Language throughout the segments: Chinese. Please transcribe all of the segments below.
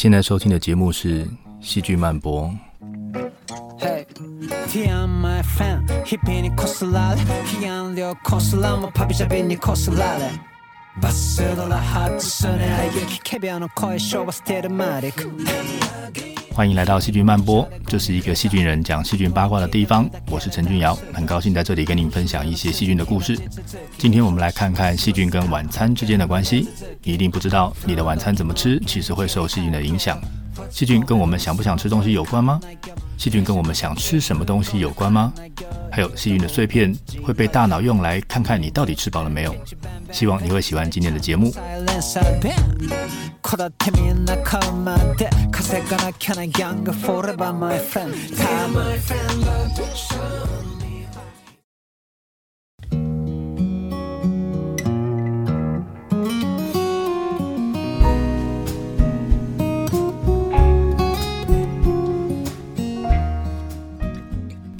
现在收听的节目是《戏剧漫播》。欢迎来到细菌漫播，这是一个细菌人讲细菌八卦的地方。我是陈俊尧，很高兴在这里跟您分享一些细菌的故事。今天我们来看看细菌跟晚餐之间的关系。你一定不知道，你的晚餐怎么吃，其实会受细菌的影响。细菌跟我们想不想吃东西有关吗？细菌跟我们想吃什么东西有关吗？还有细菌的碎片会被大脑用来看看你到底吃饱了没有。希望你会喜欢今天的节目。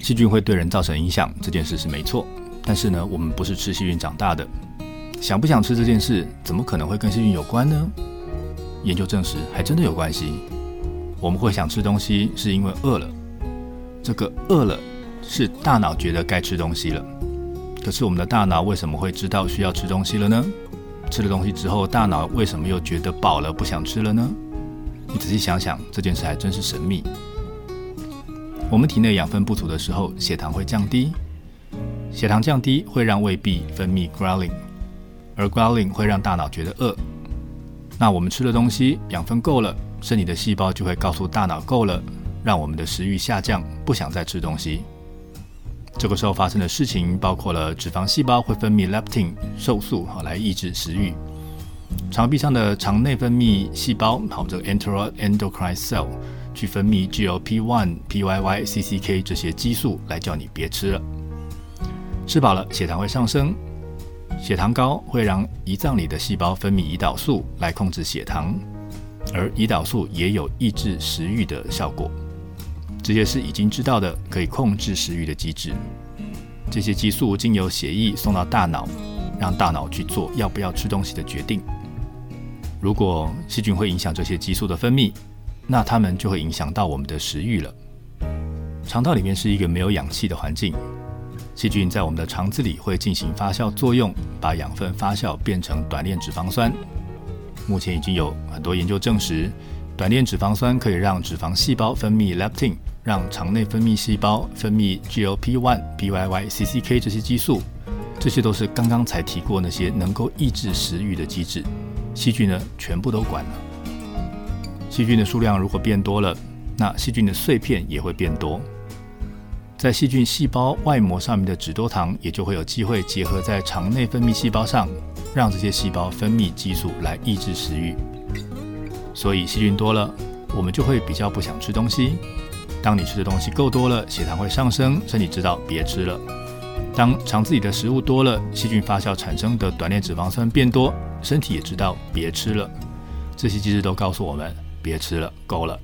细菌会对人造成影响，这件事是没错。但是呢，我们不是吃细菌长大的，想不想吃这件事，怎么可能会跟细菌有关呢？研究证实，还真的有关系。我们会想吃东西，是因为饿了。这个饿了，是大脑觉得该吃东西了。可是我们的大脑为什么会知道需要吃东西了呢？吃了东西之后，大脑为什么又觉得饱了，不想吃了呢？你仔细想想，这件事还真是神秘。我们体内养分不足的时候，血糖会降低。血糖降低会让胃壁分泌 ghrelin，而 ghrelin 会让大脑觉得饿。那我们吃的东西养分够了，身体的细胞就会告诉大脑够了，让我们的食欲下降，不想再吃东西。这个时候发生的事情包括了脂肪细胞会分泌 leptin 瘦素，好来抑制食欲。肠壁上的肠内分泌细胞，好这个 enteroendocrine cell。去分泌 GLP-1、PYY、CCK 这些激素来叫你别吃了。吃饱了，血糖会上升，血糖高会让胰脏里的细胞分泌胰岛素来控制血糖，而胰岛素也有抑制食欲的效果。这些是已经知道的可以控制食欲的机制。这些激素经由血液送到大脑，让大脑去做要不要吃东西的决定。如果细菌会影响这些激素的分泌。那它们就会影响到我们的食欲了。肠道里面是一个没有氧气的环境，细菌在我们的肠子里会进行发酵作用，把养分发酵变成短链脂肪酸。目前已经有很多研究证实，短链脂肪酸可以让脂肪细胞分泌 leptin，让肠内分泌细胞分泌 GLP-1、BYY、CCK 这些激素，这些都是刚刚才提过那些能够抑制食欲的机制。细菌呢，全部都管了。细菌的数量如果变多了，那细菌的碎片也会变多。在细菌细胞外膜上面的脂多糖也就会有机会结合在肠内分泌细胞上，让这些细胞分泌激素来抑制食欲。所以细菌多了，我们就会比较不想吃东西。当你吃的东西够多了，血糖会上升，身体知道别吃了。当肠子里的食物多了，细菌发酵产生的短链脂肪酸变多，身体也知道别吃了。这些机制都告诉我们。别吃了，够了。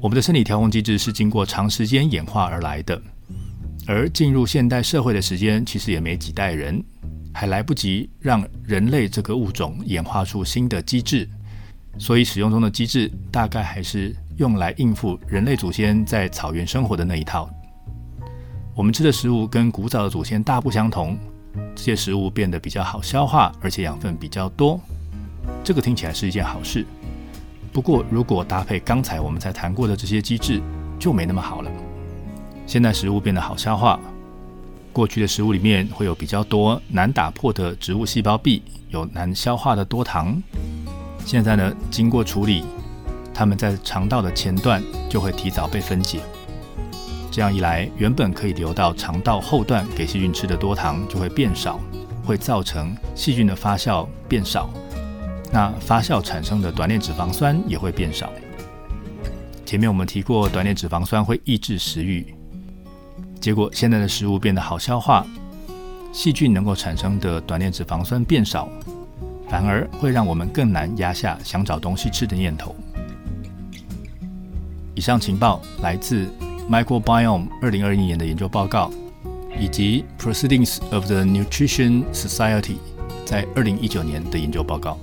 我们的身体调控机制是经过长时间演化而来的，而进入现代社会的时间其实也没几代人，还来不及让人类这个物种演化出新的机制，所以使用中的机制大概还是用来应付人类祖先在草原生活的那一套。我们吃的食物跟古早的祖先大不相同，这些食物变得比较好消化，而且养分比较多，这个听起来是一件好事。不过如果搭配刚才我们才谈过的这些机制，就没那么好了。现在食物变得好消化，过去的食物里面会有比较多难打破的植物细胞壁，有难消化的多糖。现在呢，经过处理，它们在肠道的前段就会提早被分解。这样一来，原本可以留到肠道后段给细菌吃的多糖就会变少，会造成细菌的发酵变少。那发酵产生的短链脂肪酸也会变少。前面我们提过，短链脂肪酸会抑制食欲。结果现在的食物变得好消化，细菌能够产生的短链脂肪酸变少，反而会让我们更难压下想找东西吃的念头。以上情报来自 Microbiome 二零二一年的研究报告，以及 Proceedings of the Nutrition Society 在二零一九年的研究报告。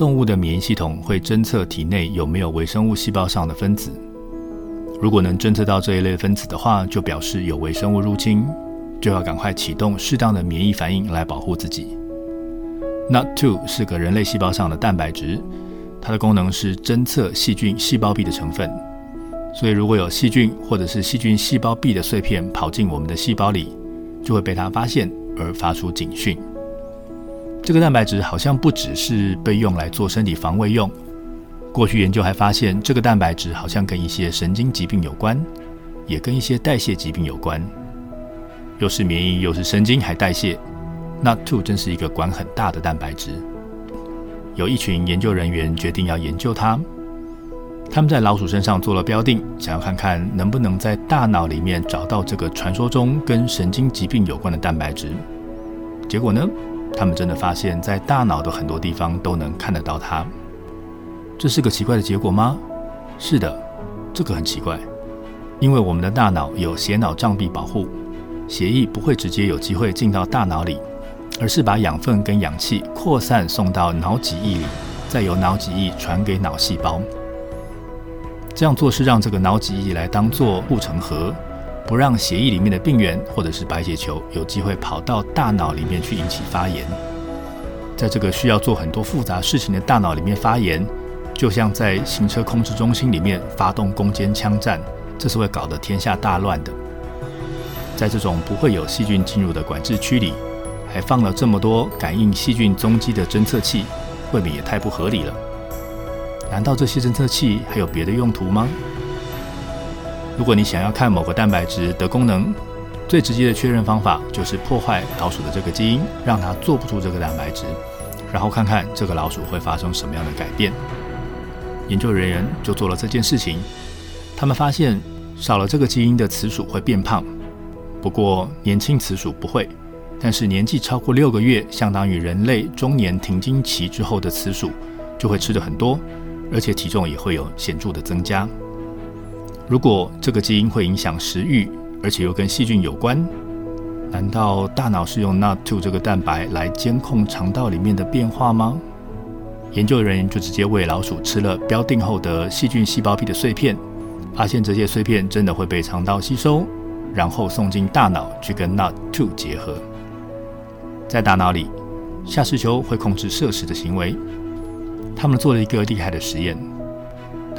动物的免疫系统会侦测体内有没有微生物细胞上的分子。如果能侦测到这一类分子的话，就表示有微生物入侵，就要赶快启动适当的免疫反应来保护自己。NOT2 是个人类细胞上的蛋白质，它的功能是侦测细菌细胞壁的成分。所以，如果有细菌或者是细菌细胞壁的碎片跑进我们的细胞里，就会被它发现而发出警讯。这个蛋白质好像不只是被用来做身体防卫用。过去研究还发现，这个蛋白质好像跟一些神经疾病有关，也跟一些代谢疾病有关。又是免疫，又是神经，还代谢。NOT2 真是一个管很大的蛋白质。有一群研究人员决定要研究它。他们在老鼠身上做了标定，想要看看能不能在大脑里面找到这个传说中跟神经疾病有关的蛋白质。结果呢，他们真的发现，在大脑的很多地方都能看得到它。这是个奇怪的结果吗？是的，这个很奇怪，因为我们的大脑有血脑障壁保护，血液不会直接有机会进到大脑里，而是把养分跟氧气扩散送到脑脊液里，再由脑脊液传给脑细胞。这样做是让这个脑脊液来当做护城河，不让血液里面的病原或者是白血球有机会跑到大脑里面去引起发炎。在这个需要做很多复杂事情的大脑里面发炎。就像在行车控制中心里面发动攻坚枪战，这是会搞得天下大乱的。在这种不会有细菌进入的管制区里，还放了这么多感应细菌踪迹的侦测器，未免也太不合理了。难道这些侦测器还有别的用途吗？如果你想要看某个蛋白质的功能，最直接的确认方法就是破坏老鼠的这个基因，让它做不出这个蛋白质，然后看看这个老鼠会发生什么样的改变。研究人员就做了这件事情，他们发现少了这个基因的雌鼠会变胖，不过年轻雌鼠不会。但是年纪超过六个月，相当于人类中年停经期之后的雌鼠，就会吃的很多，而且体重也会有显著的增加。如果这个基因会影响食欲，而且又跟细菌有关，难道大脑是用 NOT2 这个蛋白来监控肠道里面的变化吗？研究人员就直接喂老鼠吃了标定后的细菌细胞壁的碎片，发现这些碎片真的会被肠道吸收，然后送进大脑去跟 NOT2 结合。在大脑里，下视丘会控制摄食的行为。他们做了一个厉害的实验，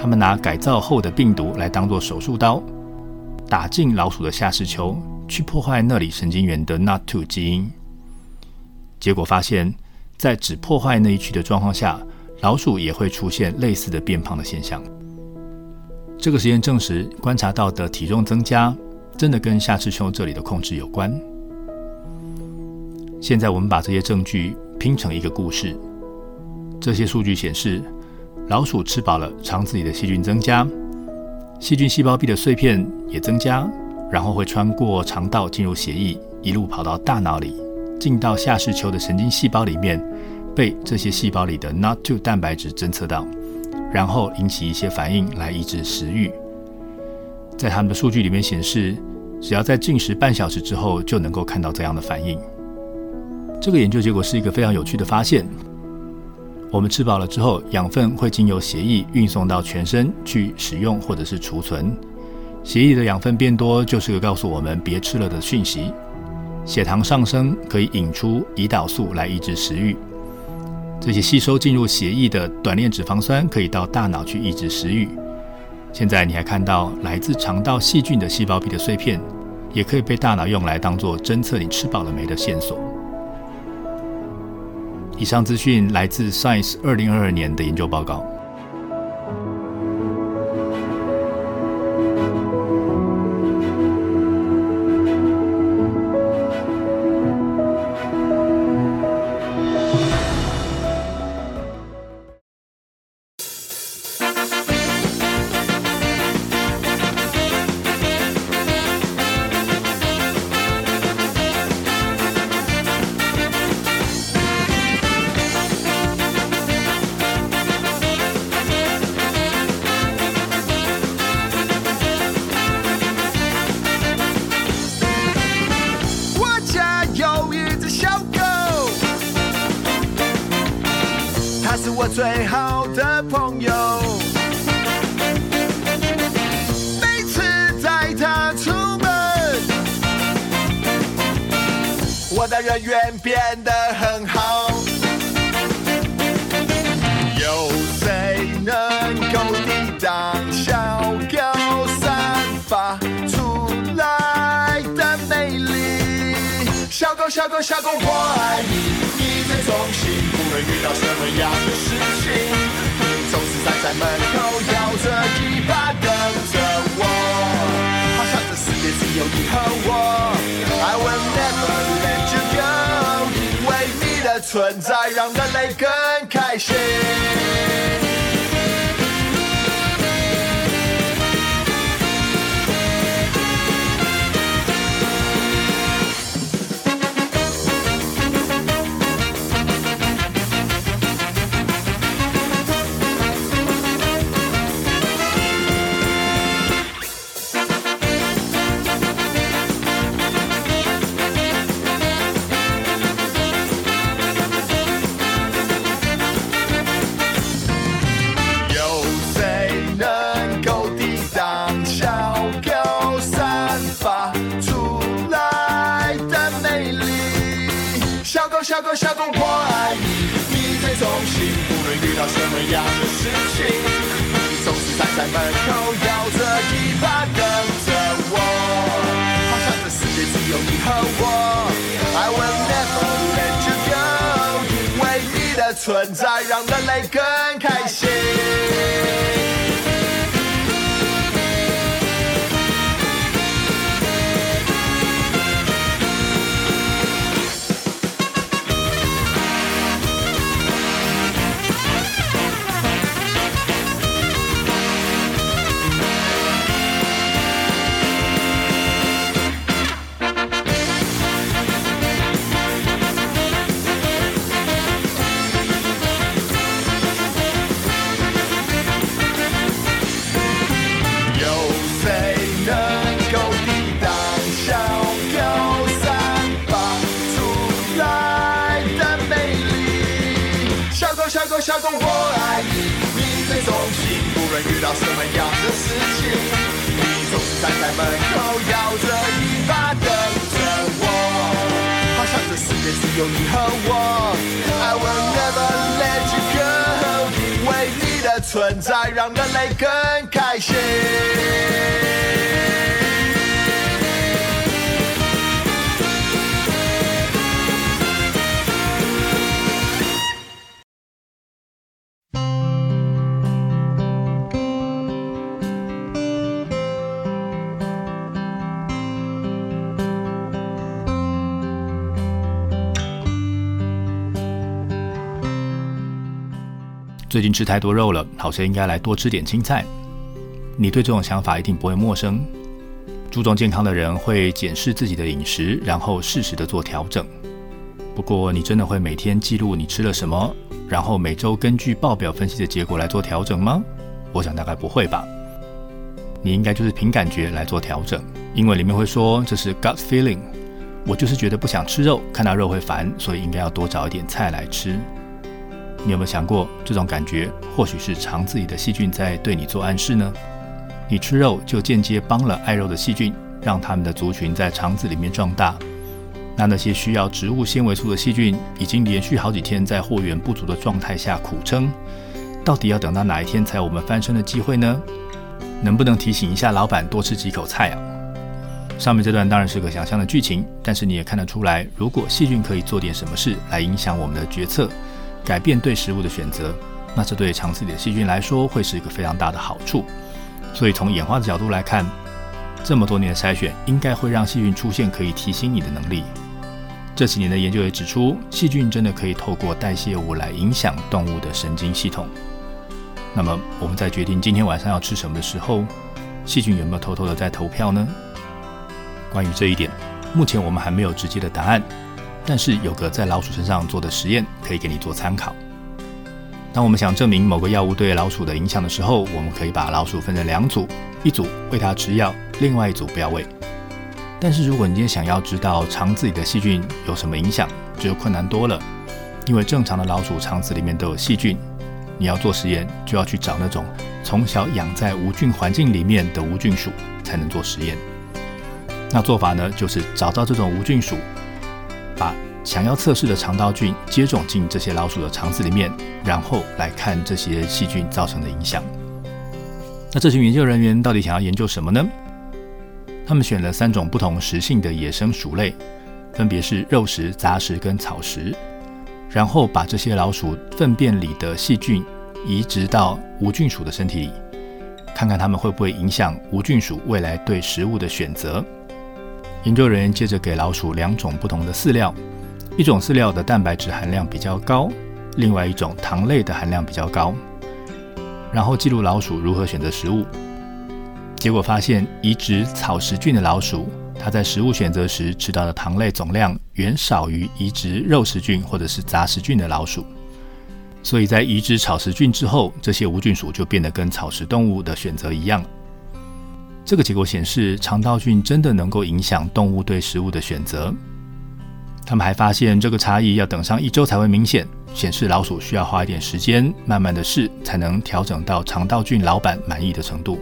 他们拿改造后的病毒来当做手术刀，打进老鼠的下视丘，去破坏那里神经元的 NOT2 基因。结果发现。在只破坏那一区的状况下，老鼠也会出现类似的变胖的现象。这个实验证实，观察到的体重增加真的跟下视丘这里的控制有关。现在我们把这些证据拼成一个故事。这些数据显示，老鼠吃饱了，肠子里的细菌增加，细菌细胞壁的碎片也增加，然后会穿过肠道进入血液，一路跑到大脑里。进到下视丘的神经细胞里面，被这些细胞里的 NOT2 蛋白质侦测到，然后引起一些反应来抑制食欲。在他们的数据里面显示，只要在进食半小时之后就能够看到这样的反应。这个研究结果是一个非常有趣的发现。我们吃饱了之后，养分会经由血液运送到全身去使用或者是储存。血液的养分变多，就是个告诉我们别吃了的讯息。血糖上升可以引出胰岛素来抑制食欲，这些吸收进入血液的短链脂肪酸可以到大脑去抑制食欲。现在你还看到来自肠道细菌的细胞壁的碎片，也可以被大脑用来当做侦测你吃饱了没的线索。以上资讯来自 Science 二零二二年的研究报告。每次带他出门，我的人缘变得很好。有谁能够抵挡小狗散发出来的魅力？小狗，小狗，小狗，我爱你，你最忠心，不论遇到什么样的事情，站在门口摇着尾巴等着我，好像这世界只有你和我。I will never let you go，因为你的存在让人类更开心。更开心。最近吃太多肉了，好像应该来多吃点青菜。你对这种想法一定不会陌生。注重健康的人会检视自己的饮食，然后适时的做调整。不过，你真的会每天记录你吃了什么，然后每周根据报表分析的结果来做调整吗？我想大概不会吧。你应该就是凭感觉来做调整。英文里面会说这是 gut feeling。我就是觉得不想吃肉，看到肉会烦，所以应该要多找一点菜来吃。你有没有想过，这种感觉或许是肠子里的细菌在对你做暗示呢？你吃肉就间接帮了爱肉的细菌，让它们的族群在肠子里面壮大。那那些需要植物纤维素的细菌，已经连续好几天在货源不足的状态下苦撑，到底要等到哪一天才有我们翻身的机会呢？能不能提醒一下老板多吃几口菜啊？上面这段当然是个想象的剧情，但是你也看得出来，如果细菌可以做点什么事来影响我们的决策。改变对食物的选择，那这对肠子里的细菌来说会是一个非常大的好处。所以从演化的角度来看，这么多年的筛选应该会让细菌出现可以提醒你的能力。这几年的研究也指出，细菌真的可以透过代谢物来影响动物的神经系统。那么我们在决定今天晚上要吃什么的时候，细菌有没有偷偷的在投票呢？关于这一点，目前我们还没有直接的答案。但是有个在老鼠身上做的实验可以给你做参考。当我们想证明某个药物对老鼠的影响的时候，我们可以把老鼠分成两组，一组喂它吃药，另外一组不要喂。但是如果你今天想要知道肠子里的细菌有什么影响，就困难多了，因为正常的老鼠肠子里面都有细菌，你要做实验，就要去找那种从小养在无菌环境里面的无菌鼠才能做实验。那做法呢，就是找到这种无菌鼠，把想要测试的肠道菌接种进这些老鼠的肠子里面，然后来看这些细菌造成的影响。那这群研究人员到底想要研究什么呢？他们选了三种不同食性的野生鼠类，分别是肉食、杂食跟草食，然后把这些老鼠粪便里的细菌移植到无菌鼠的身体里，看看它们会不会影响无菌鼠未来对食物的选择。研究人员接着给老鼠两种不同的饲料，一种饲料的蛋白质含量比较高，另外一种糖类的含量比较高，然后记录老鼠如何选择食物。结果发现，移植草食菌的老鼠，它在食物选择时吃到的糖类总量远少于移植肉食菌或者是杂食菌的老鼠。所以在移植草食菌之后，这些无菌鼠就变得跟草食动物的选择一样。这个结果显示，肠道菌真的能够影响动物对食物的选择。他们还发现，这个差异要等上一周才会明显，显示老鼠需要花一点时间，慢慢的试，才能调整到肠道菌老板满意的程度。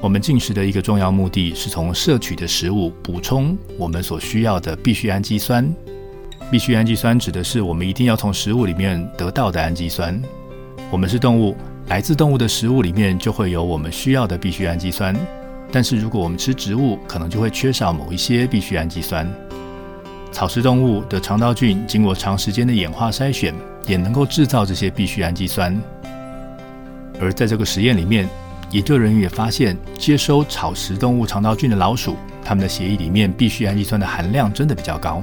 我们进食的一个重要目的是从摄取的食物补充我们所需要的必需氨基酸。必需氨基酸指的是我们一定要从食物里面得到的氨基酸。我们是动物。来自动物的食物里面就会有我们需要的必需氨基酸，但是如果我们吃植物，可能就会缺少某一些必需氨基酸。草食动物的肠道菌经过长时间的演化筛选，也能够制造这些必需氨基酸。而在这个实验里面，研究人员也发现，接收草食动物肠道菌的老鼠，它们的血液里面必需氨基酸的含量真的比较高。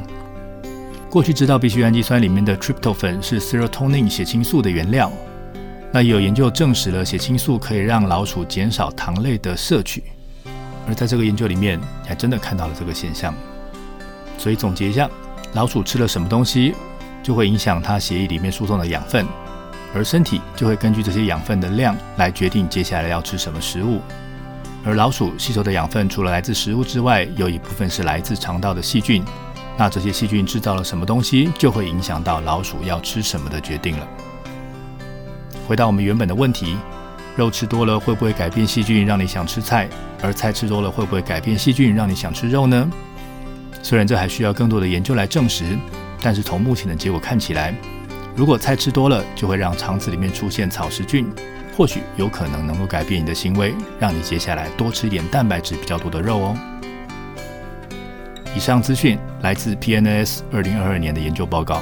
过去知道必需氨基酸里面的 tryptophan 是 serotonin 血清素的原料。那也有研究证实了血清素可以让老鼠减少糖类的摄取，而在这个研究里面，还真的看到了这个现象。所以总结一下，老鼠吃了什么东西，就会影响它血液里面输送的养分，而身体就会根据这些养分的量来决定接下来要吃什么食物。而老鼠吸收的养分，除了来自食物之外，有一部分是来自肠道的细菌。那这些细菌制造了什么东西，就会影响到老鼠要吃什么的决定了。回到我们原本的问题，肉吃多了会不会改变细菌，让你想吃菜？而菜吃多了会不会改变细菌，让你想吃肉呢？虽然这还需要更多的研究来证实，但是从目前的结果看起来，如果菜吃多了就会让肠子里面出现草食菌，或许有可能能够改变你的行为，让你接下来多吃一点蛋白质比较多的肉哦。以上资讯来自 PNS 二零二二年的研究报告。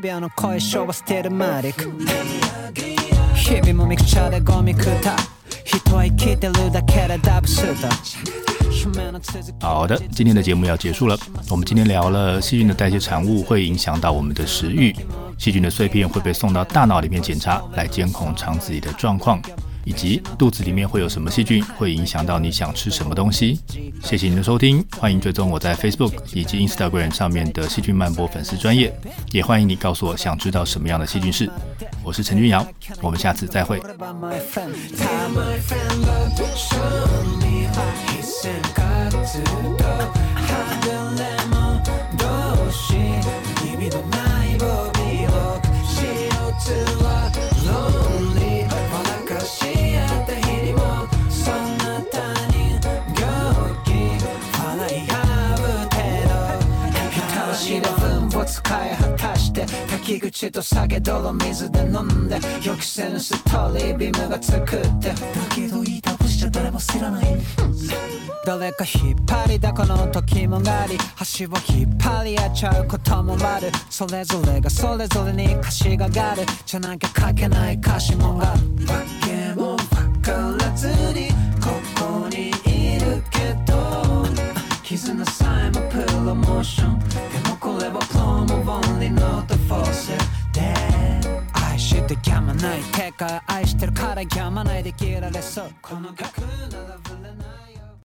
々の声昭和ステルマリック日々もミクチャーでゴミ食った人は生きてるだけでダブスタ夢の続き好的，今天的节目要结束了。我们今天聊了细菌的代谢产物会影响到我们的食欲，细菌的碎片会被送到大脑里面检查，来监控肠子里的状况， 以及肚子里面会有什么细菌，会影响到你想吃什么东西。谢谢您的收听，欢迎追踪我在 Facebook 以及 Instagram 上面的细菌漫播粉丝专业，也欢迎你告诉我想知道什么样的细菌是。我是陈君瑶，我们下次再会。して滝口と酒泥水で飲んで予期せぬストーリービームが作って。だけど言い倒しちゃ誰も知らない。誰か引っ張りだこの時もあり橋を引っ張り合っちゃうこともある。それぞれがそれぞれに歌詞がある。じゃなきゃ書けない歌詞もある。わけもわからずにここにいるけど。絆さえもプロモーションやまない。てか愛してるからやまない。で消えられそう。この曲ならぶれない。